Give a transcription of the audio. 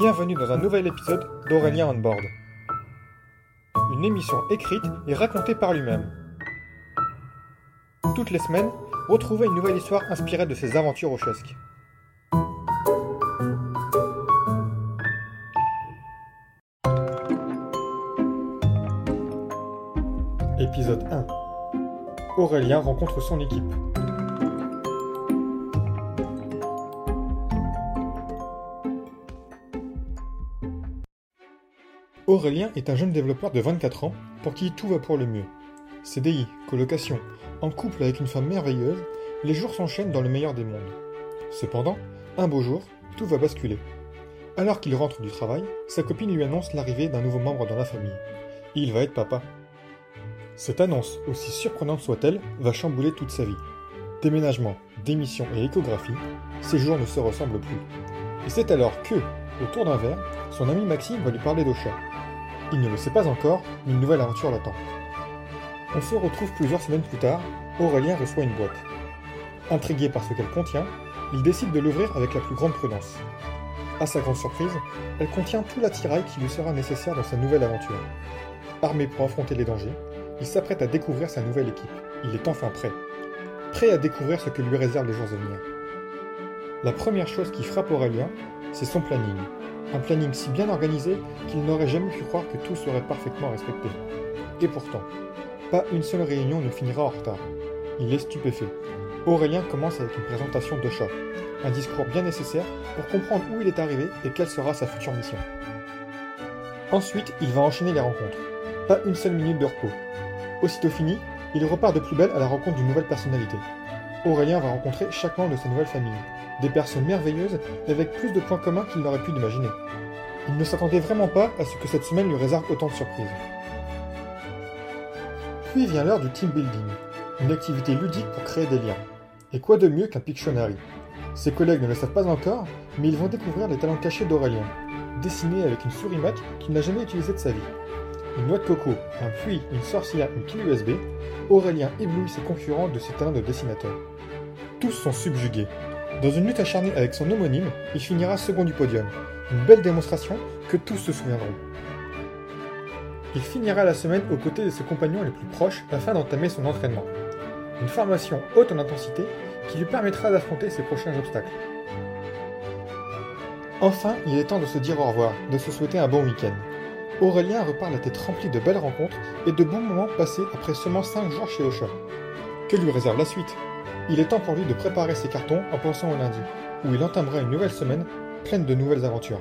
Bienvenue dans un nouvel épisode d'Aurélien On Board. Une émission écrite et racontée par lui-même. Toutes les semaines, retrouvez une nouvelle histoire inspirée de ses aventures au chesque. Épisode 1 Aurélien rencontre son équipe. Aurélien est un jeune développeur de 24 ans pour qui tout va pour le mieux. CDI, colocation, en couple avec une femme merveilleuse, les jours s'enchaînent dans le meilleur des mondes. Cependant, un beau jour, tout va basculer. Alors qu'il rentre du travail, sa copine lui annonce l'arrivée d'un nouveau membre dans la famille. Il va être papa. Cette annonce, aussi surprenante soit-elle, va chambouler toute sa vie. Déménagement, démission et échographie, ces jours ne se ressemblent plus. Et c'est alors que, autour d'un verre, son ami Maxime va lui parler d'Ocha. Il ne le sait pas encore, mais une nouvelle aventure l'attend. On se retrouve plusieurs semaines plus tard, Aurélien reçoit une boîte. Intrigué par ce qu'elle contient, il décide de l'ouvrir avec la plus grande prudence. À sa grande surprise, elle contient tout l'attirail qui lui sera nécessaire dans sa nouvelle aventure. Armé pour affronter les dangers, il s'apprête à découvrir sa nouvelle équipe. Il est enfin prêt. Prêt à découvrir ce que lui réservent les jours à venir. La première chose qui frappe Aurélien, c'est son planning. Un planning si bien organisé qu'il n'aurait jamais pu croire que tout serait parfaitement respecté. Et pourtant, pas une seule réunion ne finira en retard. Il est stupéfait. Aurélien commence avec une présentation de chat, un discours bien nécessaire pour comprendre où il est arrivé et quelle sera sa future mission. Ensuite, il va enchaîner les rencontres. Pas une seule minute de repos. Aussitôt fini, il repart de plus belle à la rencontre d'une nouvelle personnalité. Aurélien va rencontrer chaque membre de sa nouvelle famille, des personnes merveilleuses et avec plus de points communs qu'il n'aurait pu l'imaginer. Il ne s'attendait vraiment pas à ce que cette semaine lui réserve autant de surprises. Puis vient l'heure du team building, une activité ludique pour créer des liens. Et quoi de mieux qu'un Pictionary? Ses collègues ne le savent pas encore, mais ils vont découvrir les talents cachés d'Aurélien, dessinés avec une souris Mac qu'il n'a jamais utilisée de sa vie. Une noix de coco, un puits, une sorcière, une clé USB, Aurélien éblouit ses concurrents de ses talents de dessinateur. Tous sont subjugués. Dans une lutte acharnée avec son homonyme, il finira second du podium. Une belle démonstration que tous se souviendront. Il finira la semaine aux côtés de ses compagnons les plus proches afin d'entamer son entraînement. Une formation haute en intensité qui lui permettra d'affronter ses prochains obstacles. Enfin, il est temps de se dire au revoir, de se souhaiter un bon week-end. Aurélien repart la tête remplie de belles rencontres et de bons moments passés après seulement 5 jours chez Ocha. Que lui réserve la suite? Il est temps pour lui de préparer ses cartons en pensant au lundi, où il entamera une nouvelle semaine pleine de nouvelles aventures.